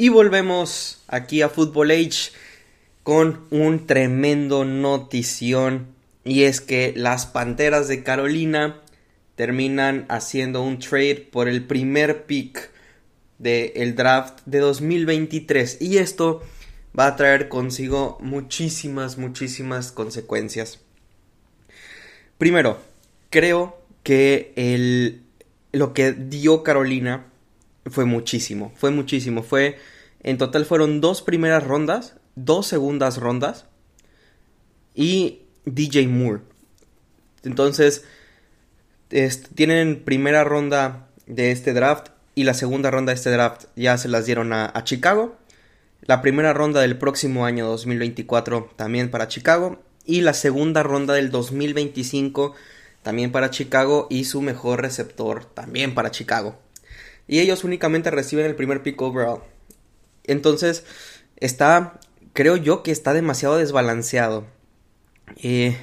Y volvemos aquí a Football Age con un tremendo notición. Y es que las Panteras de Carolina terminan haciendo un trade por el primer pick del draft de 2023. Y esto va a traer consigo muchísimas, muchísimas consecuencias. Primero, creo que el, lo que dio Carolina fue muchísimo, fue muchísimo. Fue, en total fueron dos primeras rondas, dos segundas rondas y DJ Moore. Entonces, tienen primera ronda de este draft y la segunda ronda de este draft ya se las dieron a, a Chicago. La primera ronda del próximo año 2024 también para Chicago. Y la segunda ronda del 2025 también para Chicago. Y su mejor receptor también para Chicago. Y ellos únicamente reciben el primer pick overall. Entonces, está, creo yo que está demasiado desbalanceado. Eh,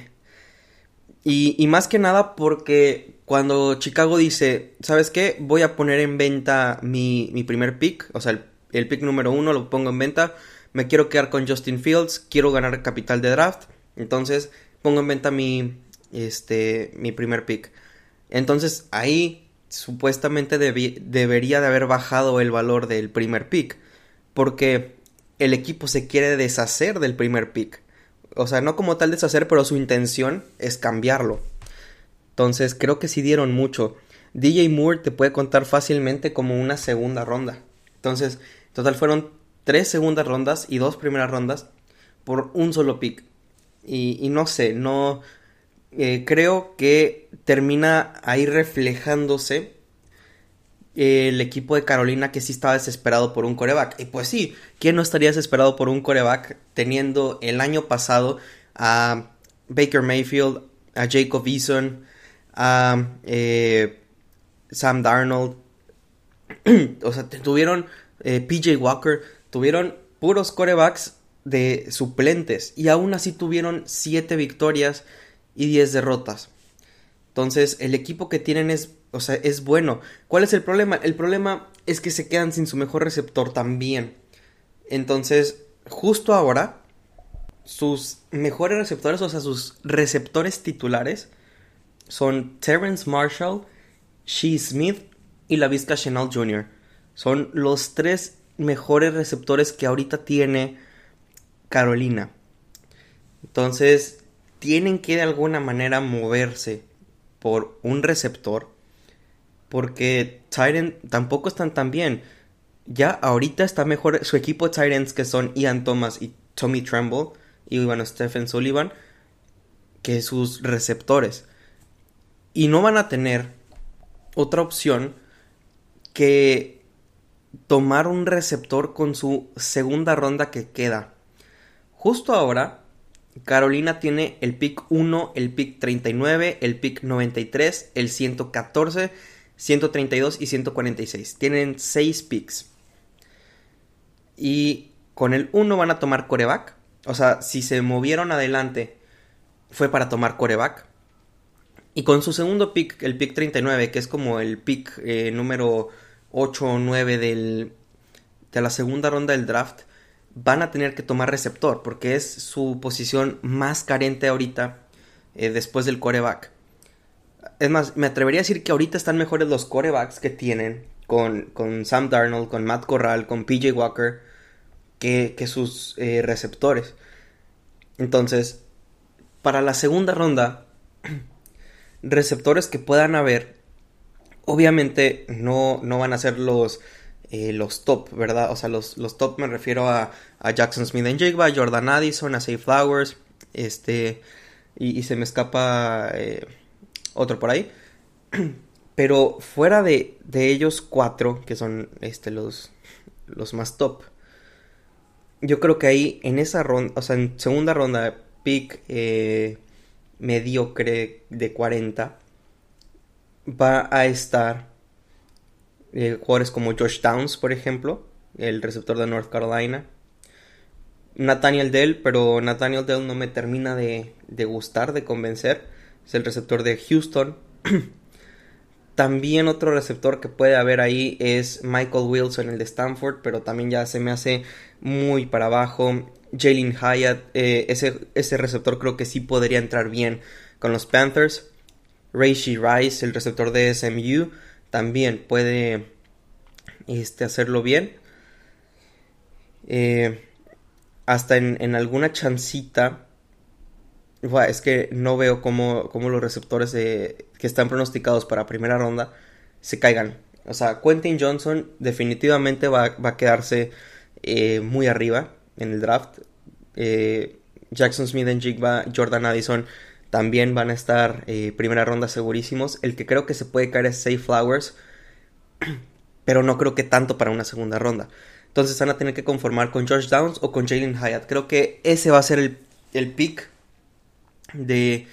y, y, más que nada porque cuando Chicago dice, ¿sabes qué? Voy a poner en venta mi, mi primer pick, o sea, el el pick número uno lo pongo en venta, me quiero quedar con Justin Fields, quiero ganar capital de draft, entonces pongo en venta mi, este, mi primer pick. Entonces ahí supuestamente debería de haber bajado el valor del primer pick, porque el equipo se quiere deshacer del primer pick. O sea, no como tal deshacer, pero su intención es cambiarlo. Entonces creo que sí dieron mucho. DJ Moore te puede contar fácilmente como una segunda ronda. Entonces, Total fueron tres segundas rondas y dos primeras rondas por un solo pick. Y, no sé, no... Eh, creo que termina ahí reflejándose el equipo de Carolina que sí estaba desesperado por un coreback. Y pues sí, ¿quién no estaría desesperado por un coreback teniendo el año pasado a Baker Mayfield, a Jacob Eason, a eh, Sam Darnold? o sea, tuvieron eh, PJ Walker, tuvieron puros corebacks de suplentes y aún así tuvieron 7 victorias y 10 derrotas. Entonces, el equipo que tienen es, o sea, es bueno. ¿Cuál es el problema? El problema es que se quedan sin su mejor receptor también. Entonces, justo ahora, sus mejores receptores, o sea, sus receptores titulares, son Terrence Marshall, Shee Smith y la Vizca Chanel Jr. Son los tres mejores receptores que ahorita tiene Carolina. Entonces, tienen que de alguna manera moverse por un receptor. Porque Tyrant tampoco están tan bien. Ya ahorita está mejor su equipo de que son Ian Thomas y Tommy Tremble. Y bueno, Stephen Sullivan. Que sus receptores. Y no van a tener otra opción que tomar un receptor con su segunda ronda que queda. Justo ahora, Carolina tiene el pick 1, el pick 39, el pick 93, el 114, 132 y 146. Tienen 6 picks. Y con el 1 van a tomar coreback. O sea, si se movieron adelante fue para tomar coreback. Y con su segundo pick, el pick 39, que es como el pick eh, número 8 o 9 del, de la segunda ronda del draft van a tener que tomar receptor porque es su posición más carente ahorita eh, después del coreback. Es más, me atrevería a decir que ahorita están mejores los corebacks que tienen con, con Sam Darnold, con Matt Corral, con PJ Walker que, que sus eh, receptores. Entonces, para la segunda ronda, receptores que puedan haber Obviamente no, no van a ser los, eh, los top, ¿verdad? O sea, los, los top me refiero a, a Jackson Smith en Jigba, Jordan Addison, a Safe Flowers, este, y, se me escapa eh, otro por ahí. Pero fuera de, de, ellos cuatro, que son este, los, los más top, yo creo que ahí en esa ronda, o sea, en segunda ronda, pick eh, mediocre de 40, va a estar eh, jugadores como Josh Downs, por ejemplo, el receptor de North Carolina. Nathaniel Dell, pero Nathaniel Dell no me termina de, gustar, de convencer. Es el receptor de Houston. También otro receptor que puede haber ahí es Michael Wilson, el de Stanford, pero también ya se me hace muy para abajo. Jalen Hyatt, eh, ese, ese receptor creo que sí podría entrar bien con los Panthers. Reishi Rice, el receptor de SMU, también puede este, hacerlo bien. Eh, hasta en, alguna chancita. es que no veo cómo, los receptores que están pronosticados para primera ronda se caigan. O sea, Quentin Johnson definitivamente va, a quedarse eh, muy arriba en el draft. Eh, Jackson Smith en Jigba, Jordan Addison también van a estar eh, primera ronda segurísimos. El que creo que se puede caer es Safe Flowers, pero no creo que tanto para una segunda ronda. Entonces van a tener que conformar con George Downs o con Jalen Hyatt. Creo que ese va a ser el, el pick de,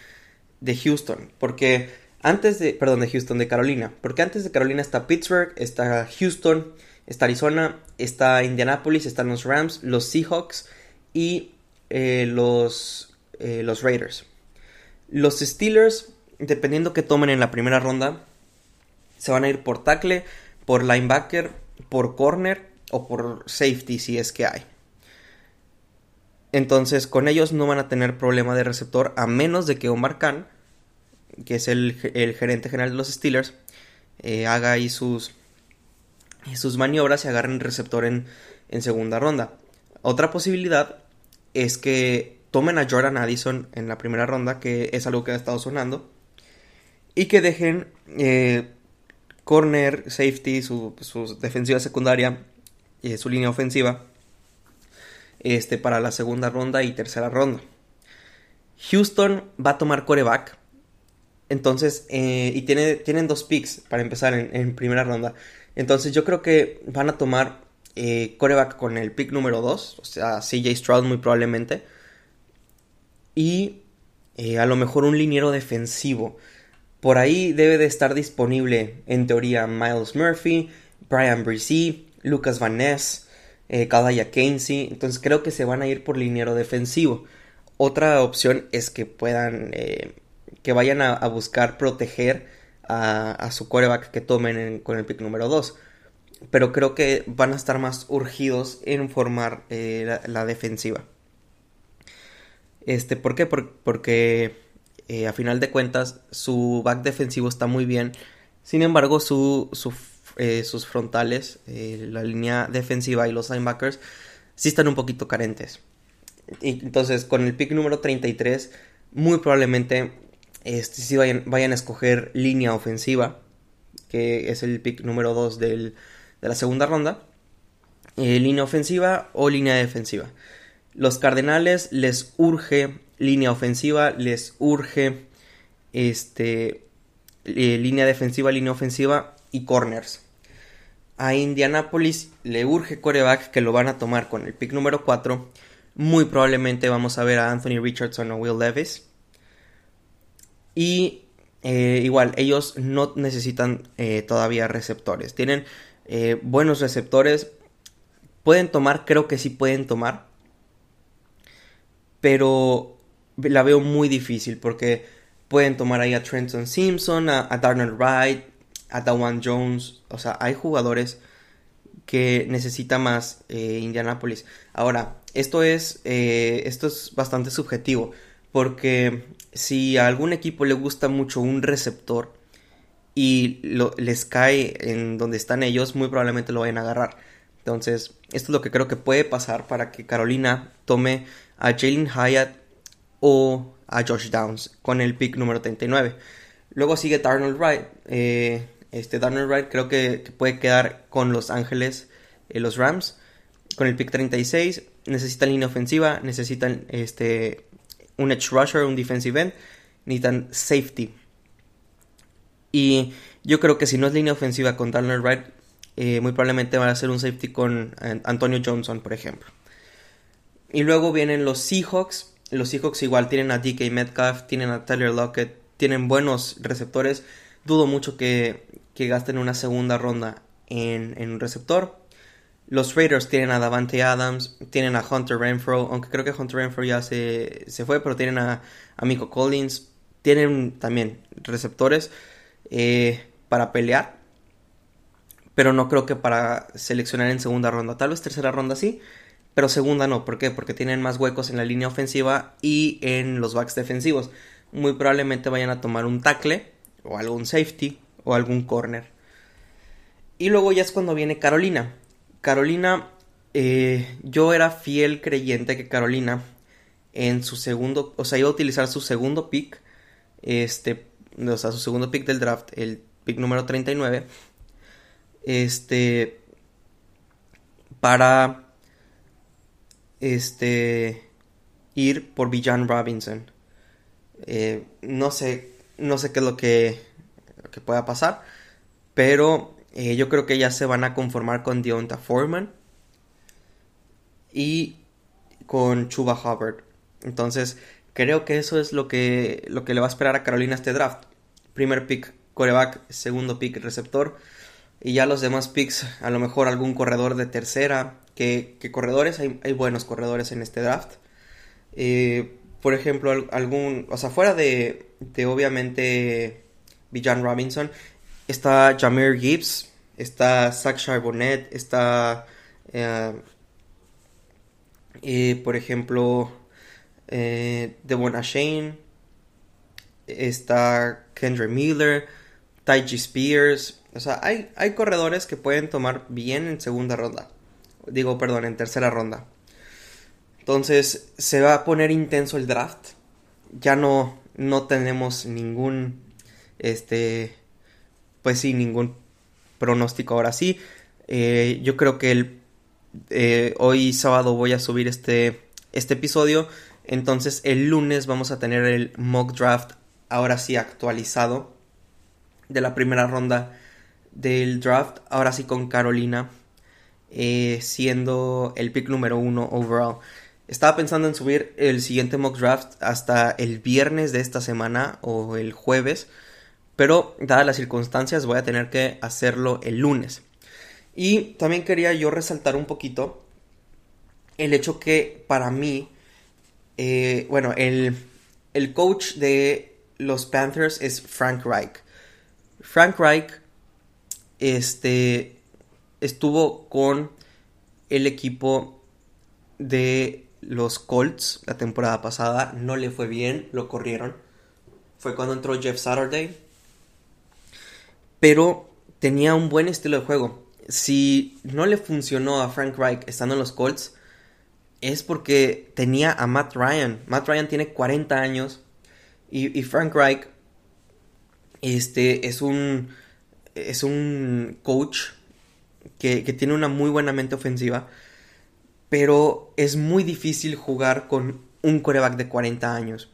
de Houston. Porque antes de, perdón, de Houston, de Carolina. Porque antes de Carolina está Pittsburgh, está Houston, está Arizona, está Indianapolis, están los Rams, los Seahawks y eh, los, eh, los Raiders. Los Steelers, dependiendo que tomen en la primera ronda, se van a ir por tackle, por linebacker, por corner o por safety si es que hay. Entonces con ellos no van a tener problema de receptor a menos de que Omar Khan, que es el, gerente general de los Steelers, eh, haga ahí sus, sus maniobras y agarren receptor en, en segunda ronda. Otra posibilidad es que tomen a Jordan Addison en la primera ronda, que es algo que ha estado sonando, y que dejen eh, corner, safety, su, defensiva secundaria, y su línea ofensiva, este, para la segunda ronda y tercera ronda. Houston va a tomar coreback. Entonces, eh, y tiene, tienen dos picks para empezar en, primera ronda. Entonces, yo creo que van a tomar eh, coreback con el pick número 2, o sea, CJ Stroud muy probablemente y eh, a lo mejor un liniero defensivo. Por ahí debe de estar disponible, en teoría, Miles Murphy, Brian Brisee, Lucas Van Ness, eh, Kalaya Entonces creo que se van a ir por liniero defensivo. Otra opción es que puedan, eh, que vayan a, buscar proteger a, su quarterback que tomen con el pick número 2. Pero creo que van a estar más urgidos en formar eh, la defensiva. Este, ¿Por qué? porque eh, a final de cuentas su back defensivo está muy bien. Sin embargo, su, eh, sus frontales, eh, la línea defensiva y los linebackers, sí están un poquito carentes. Y, entonces, con el pick número 33, muy probablemente este, sí vayan, vayan a escoger línea ofensiva, que es el pick número 2 de la segunda ronda. línea ofensiva o línea defensiva. Los Cardenales les urge línea ofensiva, les urge este, eh, línea defensiva, línea ofensiva y corners. A Indianapolis le urge coreback que lo van a tomar con el pick número 4. Muy probablemente vamos a ver a Anthony Richardson o Will Levis. Y eh, igual, ellos no necesitan eh, todavía receptores. Tienen buenos receptores. Pueden tomar, creo que sí pueden tomar pero la veo muy difícil porque pueden tomar ahí a Trenton Simpson, a, Darnell Wright, a Dawan Jones, o sea, hay jugadores que necesita más eh, Indianapolis. Ahora, esto es, eh, esto es bastante subjetivo porque si a algún equipo le gusta mucho un receptor y les cae en donde están ellos, muy probablemente lo vayan a agarrar. Entonces, esto es lo que creo que puede pasar para que Carolina tome a Jalen Hyatt o a Josh Downs con el pick número 39. Luego sigue Darnold Wright. Eh, este Darnold Wright creo que, puede quedar con Los Ángeles, eh, los Rams, con el pick 36. Necesitan línea ofensiva, necesitan este, un edge rusher, un defensive end, necesitan safety. Y yo creo que si no es línea ofensiva con Darnold Wright, eh, muy probablemente va a ser un safety con Antonio Johnson, por ejemplo. Y luego vienen los Seahawks. Los Seahawks igual tienen a DK Metcalf, tienen a Tyler Lockett, tienen buenos receptores. Dudo mucho que, gasten una segunda ronda en, un receptor. Los Raiders tienen a Davante Adams, tienen a Hunter Renfro, aunque creo que Hunter Renfro ya se, fue, pero tienen a, a Collins, tienen también receptores. Eh, para pelear, pero no creo que para seleccionar en segunda ronda. Tal vez tercera ronda sí, pero segunda no. ¿Por qué? Porque tienen más huecos en la línea ofensiva y en los backs defensivos. Muy probablemente vayan a tomar un tackle o algún safety o algún corner. Y luego ya es cuando viene Carolina. Carolina, eh, yo era fiel creyente que Carolina en su segundo, o sea, iba a utilizar su segundo pick, este, o sea, su segundo pick del draft, el pick número 39, este, para, este, ir por Bijan Robinson. Eh, no sé, no sé qué es lo que, que pueda pasar, pero eh, yo creo que ya se van a conformar con Deonta Foreman y con Chuba Hubbard. Entonces, creo que eso es lo que, lo que le va a esperar a Carolina este draft. Primer pick, coreback, segundo pick, receptor. Y ya los demás picks, a lo mejor algún corredor de tercera. Que, corredores, hay, buenos corredores en este draft. Eh, por ejemplo, algún, o sea, fuera de, de obviamente Bijan Robinson, está Jameer Gibbs, está Zach Charbonnet, está, eh, eh, por ejemplo, eh, Devon Shane, está Kendra Miller, Taiji Spears. O sea, hay, hay corredores que pueden tomar bien en segunda ronda. Digo, perdón, en tercera ronda. Entonces, se va a poner intenso el draft. Ya no, no tenemos ningún, este, pues sí, ningún pronóstico ahora sí. Eh, yo creo que el, eh, hoy sábado voy a subir este, este episodio. Entonces el lunes vamos a tener el mock draft ahora sí actualizado de la primera ronda del draft. Ahora sí con Carolina eh, siendo el pick número uno overall. Estaba pensando en subir el siguiente mock draft hasta el viernes de esta semana o el jueves pero dadas las circunstancias voy a tener que hacerlo el lunes. Y también quería yo resaltar un poquito el hecho que para mí, eh, bueno, el, el coach de los Panthers es Frank Reich. Frank Reich este, estuvo con el equipo de los Colts la temporada pasada. No le fue bien, lo corrieron. Fue cuando entró Jeff Saturday pero tenía un buen estilo de juego. Si no le funcionó a Frank Reich estando en los Colts, es porque tenía a Matt Ryan. Matt Ryan tiene 40 años y, Frank Reich este, es, un, es un coach que, tiene una muy buena mente ofensiva, pero es muy difícil jugar con un coreback de 40 años.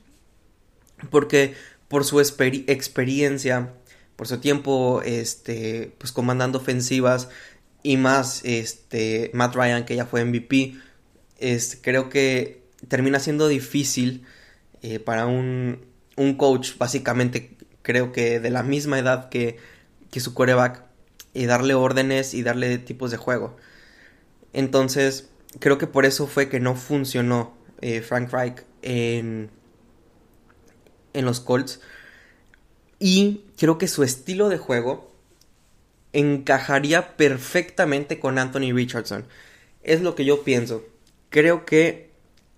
Porque por su experiencia, por su tiempo este, pues comandando ofensivas y más este, Matt Ryan que ya fue MVP, este, creo que termina siendo difícil eh, para un, un, coach, básicamente creo que de la misma edad que, que su coreback, y darle órdenes y darle tipos de juego. Entonces, creo que por eso fue que no funcionó eh, Frank Reich en, en los Colts. Y creo que su estilo de juego encajaría perfectamente con Anthony Richardson. Es lo que yo pienso. Creo que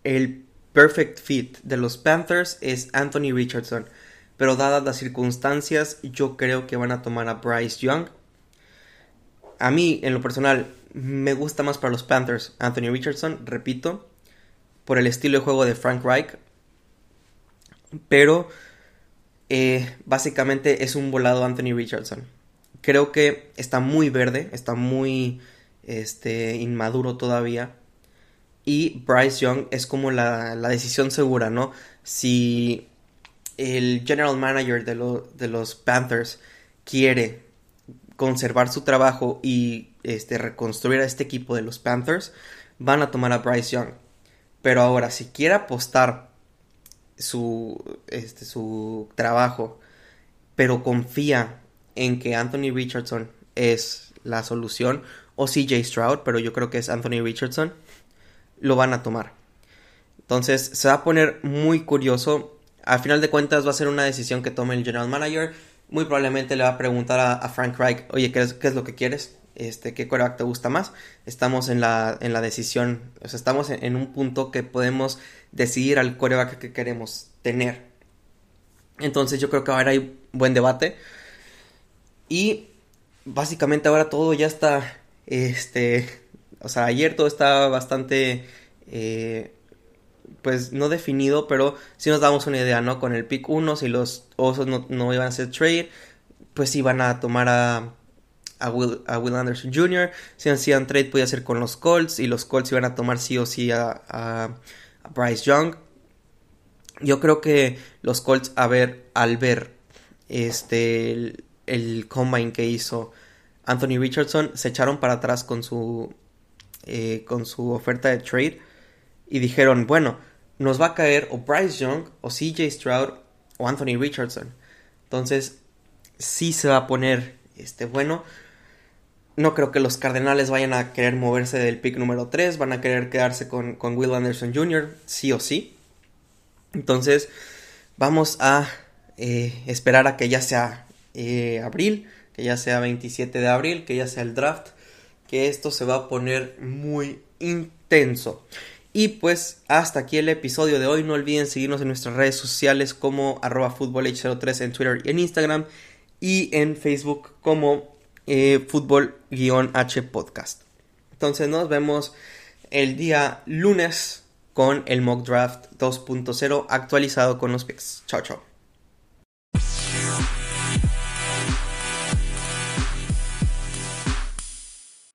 el perfect fit de los Panthers es Anthony Richardson. Pero dadas las circunstancias, yo creo que van a tomar a Bryce Young. A mí, en lo personal, me gusta más para los Panthers Anthony Richardson, repito, por el estilo de juego de Frank Reich. Pero eh, básicamente es un volado Anthony Richardson. Creo que está muy verde, está muy este, inmaduro todavía. Y Bryce Young es como la, decisión segura, ¿no? Si el general manager de, de, los Panthers quiere conservar su trabajo y este, reconstruir a este equipo de los Panthers, van a tomar a Bryce Young. Pero ahora, si quiere apostar su, este, su trabajo, pero confía en que Anthony Richardson es la solución, o CJ Stroud, pero yo creo que es Anthony Richardson, lo van a tomar. Entonces se va a poner muy curioso. Al final de cuentas va a ser una decisión que tome el general manager, muy probablemente le va a preguntar a, Frank Reich, oye, ¿qué es, ¿qué es, lo que quieres? Este, ¿Qué quarterback te gusta más? Estamos en la, en la decisión, o sea, estamos en, un punto que podemos decidir al quarterback que queremos tener. Entonces yo creo que ahora hay buen debate. Y básicamente ahora todo ya está, este, o sea, ayer todo estaba bastante, eh, pues no definido, pero si nos damos una idea, ¿no? Con el pick 1, si los Osos no, no, iban a hacer trade, pues iban a tomar a, a, Will, Anderson Jr. Si hacían trade podía ser con los Colts y los Colts iban a tomar sí o sí a, a, Bryce Young. Yo creo que los Colts, a ver, al ver este el, combine que hizo Anthony Richardson, se echaron para atrás con su eh, con su oferta de trade y dijeron, bueno, nos va a caer o Bryce Young o CJ Stroud o Anthony Richardson. Entonces, sí se va a poner este bueno. No creo que los Cardenales vayan a querer moverse del pick número 3, van a querer quedarse con, Will Anderson Jr., sí o sí. Entonces, vamos a eh, esperar a que ya sea eh, abril, que ya sea 27 de abril, que ya sea el draft, que esto se va a poner muy intenso. Y pues hasta aquí el episodio de hoy. No olviden seguirnos en nuestras redes sociales como arroba 03 en Twitter y en Instagram. Y en Facebook como eh, fútbol-h podcast. Entonces nos vemos el día lunes con el mock draft 2.0 actualizado con los picks. Chao, chao.